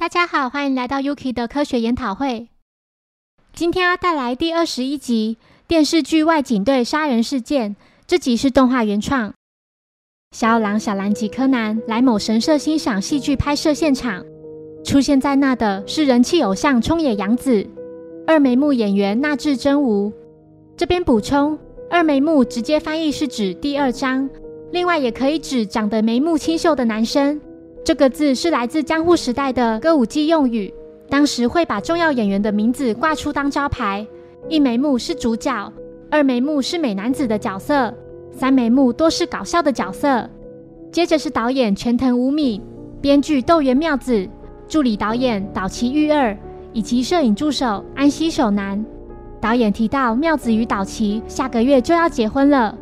大家好，欢迎来到 Yuki 的科学研讨会。今天要带来第二十一集电视剧外景队杀人事件。这集是动画原创。小狼、小兰及柯南来某神社欣赏戏剧拍摄现场，出现在那的是人气偶像冲野洋子、二眉目演员纳智真吾。这边补充，二眉目直接翻译是指第二张，另外也可以指长得眉目清秀的男生。这个字是来自江户时代的歌舞伎用语，当时会把重要演员的名字挂出当招牌。一眉目是主角，二眉目是美男子的角色，三眉目多是搞笑的角色。接着是导演全藤无米、编剧豆原妙子、助理导演岛崎裕二以及摄影助手安西守男。导演提到妙子与岛崎下个月就要结婚了。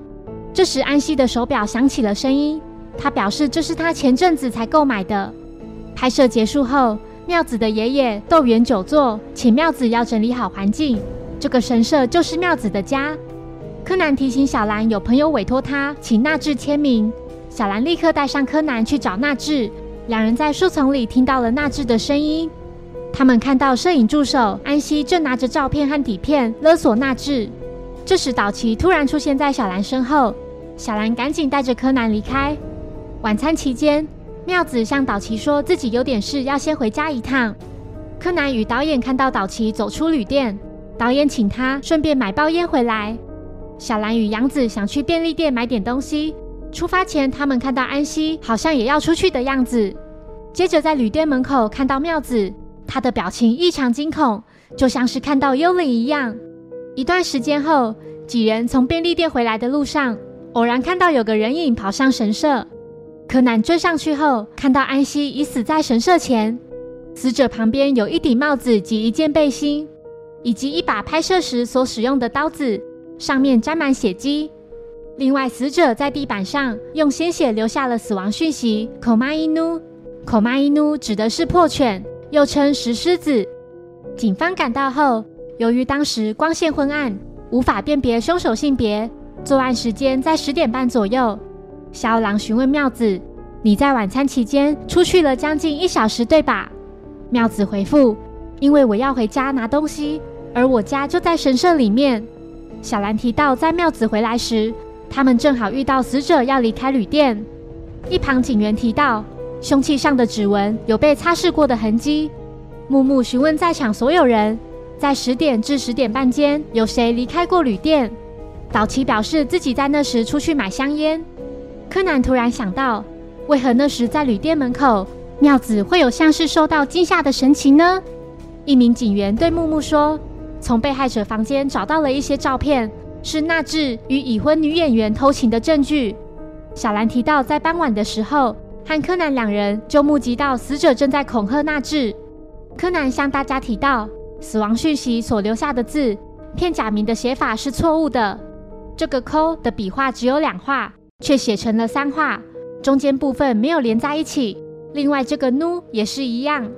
这时安西的手表响起了声音。他表示这是他前阵子才购买的。拍摄结束后，妙子的爷爷豆原久坐请妙子要整理好环境，这个神社就是妙子的家。柯南提醒小兰，有朋友委托他请纳智签名。小兰立刻带上柯南去找纳智。两人在树丛里听到了纳智的声音。他们看到摄影助手安西正拿着照片和底片勒索纳智。这时岛崎突然出现在小兰身后，小兰赶紧带着柯南离开。晚餐期间，妙子向岛崎说自己有点事，要先回家一趟。柯南与导演看到岛崎走出旅店，导演请他顺便买包烟回来。小兰与杨子想去便利店买点东西。出发前，他们看到安西好像也要出去的样子。接着在旅店门口看到妙子，他的表情异常惊恐，就像是看到幽灵一样。一段时间后，几人从便利店回来的路上，偶然看到有个人影跑上神社。柯南追上去后，看到安西已死在神社前，死者旁边有一顶帽子及一件背心，以及一把拍摄时所使用的刀子，上面沾满血迹。另外，死者在地板上用鲜血留下了死亡讯息。口妈伊努，口妈伊努指的是破犬，又称石狮子。警方赶到后，由于当时光线昏暗，无法辨别凶手性别，作案时间在十点半左右。小狼询问妙子：“你在晚餐期间出去了将近一小时，对吧？”妙子回复：“因为我要回家拿东西，而我家就在神社里面。”小兰提到，在妙子回来时，他们正好遇到死者要离开旅店。一旁警员提到，凶器上的指纹有被擦拭过的痕迹。木木询问在场所有人，在十点至十点半间有谁离开过旅店？岛崎表示自己在那时出去买香烟。柯南突然想到，为何那时在旅店门口，妙子会有像是受到惊吓的神情呢？一名警员对木木说：“从被害者房间找到了一些照片，是纳智与已婚女演员偷情的证据。”小兰提到，在傍晚的时候，和柯南两人就目击到死者正在恐吓纳智。柯南向大家提到，死亡讯息所留下的字，片假名的写法是错误的，这个抠的笔画只有两画。却写成了三画，中间部分没有连在一起。另外，这个努也是一样。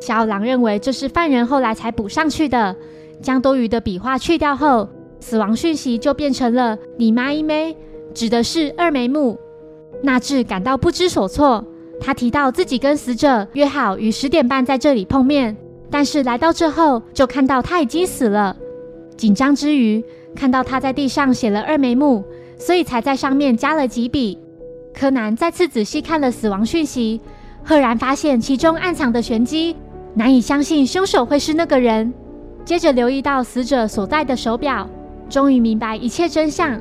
小狼认为这是犯人后来才补上去的。将多余的笔画去掉后，死亡讯息就变成了你妈一枚，指的是二眉目。纳智感到不知所措。他提到自己跟死者约好于十点半在这里碰面，但是来到这后就看到他已经死了。紧张之余，看到他在地上写了二眉目。所以才在上面加了几笔。柯南再次仔细看了死亡讯息，赫然发现其中暗藏的玄机，难以相信凶手会是那个人。接着留意到死者所戴的手表，终于明白一切真相。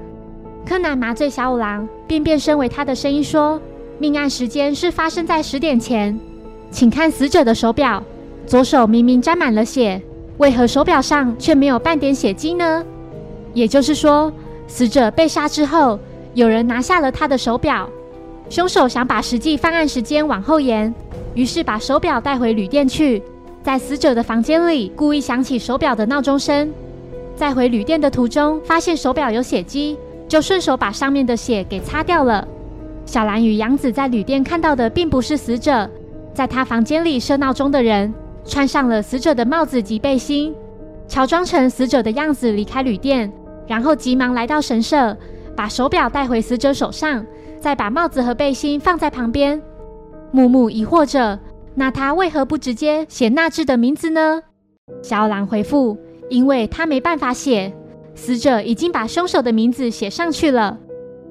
柯南麻醉小五郎，并变身为他的声音说：“命案时间是发生在十点前，请看死者的手表，左手明明沾满了血，为何手表上却没有半点血迹呢？也就是说。”死者被杀之后，有人拿下了他的手表。凶手想把实际犯案时间往后延，于是把手表带回旅店去，在死者的房间里故意响起手表的闹钟声。在回旅店的途中，发现手表有血迹，就顺手把上面的血给擦掉了。小兰与杨子在旅店看到的并不是死者，在他房间里设闹钟的人穿上了死者的帽子及背心，乔装成死者的样子离开旅店。然后急忙来到神社，把手表带回死者手上，再把帽子和背心放在旁边。木木疑惑着，那他为何不直接写纳智的名字呢？小狼回复：因为他没办法写，死者已经把凶手的名字写上去了。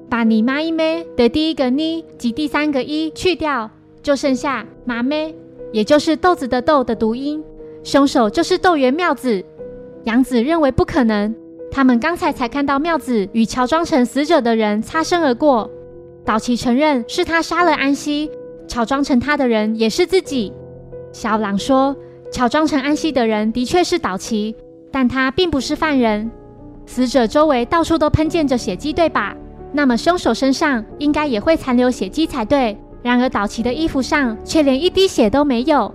把你妈一妹的第一个呢及第三个一去掉，就剩下妈妹，也就是豆子的豆的读音。凶手就是豆原妙子。杨子认为不可能，他们刚才才看到妙子与乔装成死者的人擦身而过。岛崎承认是他杀了安西，乔装成他的人也是自己。小狼说，乔装成安西的人的确是岛崎，但他并不是犯人。死者周围到处都喷溅着血迹，对吧？那么凶手身上应该也会残留血迹才对。然而岛崎的衣服上却连一滴血都没有。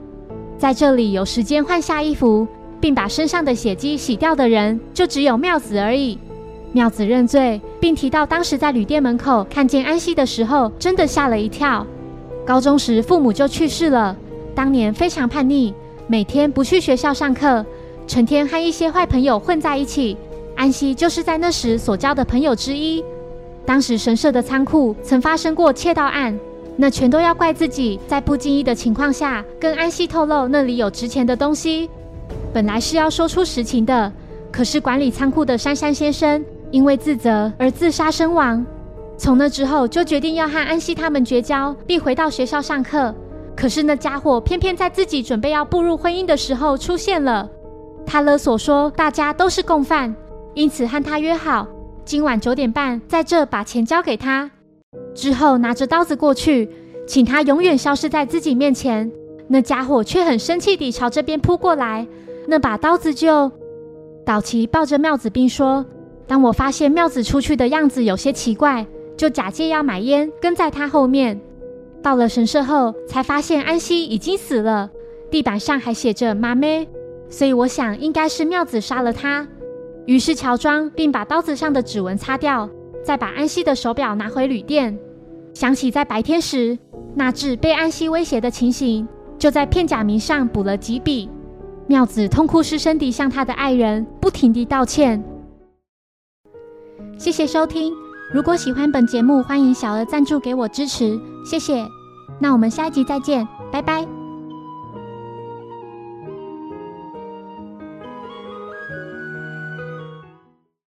在这里有时间换下衣服，并把身上的血迹洗掉的人，就只有妙子而已。妙子认罪，并提到当时在旅店门口看见安西的时候，真的吓了一跳。高中时父母就去世了，当年非常叛逆，每天不去学校上课，成天和一些坏朋友混在一起。安西就是在那时所交的朋友之一。当时神社的仓库曾发生过窃盗案，那全都要怪自己在不经意的情况下跟安西透露那里有值钱的东西。本来是要说出实情的，可是管理仓库的杉山先生因为自责而自杀身亡。从那之后就决定要和安西他们绝交，并回到学校上课。可是那家伙偏偏在自己准备要步入婚姻的时候出现了，他勒索说大家都是共犯，因此和他约好。今晚九点半，在这把钱交给他，之后拿着刀子过去，请他永远消失在自己面前。那家伙却很生气地朝这边扑过来，那把刀子就……岛崎抱着妙子兵说：“当我发现妙子出去的样子有些奇怪，就假借要买烟，跟在他后面。到了神社后，才发现安西已经死了，地板上还写着‘妈妹’，所以我想应该是妙子杀了他。”于是乔装，并把刀子上的指纹擦掉，再把安西的手表拿回旅店。想起在白天时，那智被安西威胁的情形，就在片假名上补了几笔。妙子痛哭失声地向他的爱人不停地道歉。谢谢收听，如果喜欢本节目，欢迎小额赞助给我支持，谢谢。那我们下一集再见，拜拜。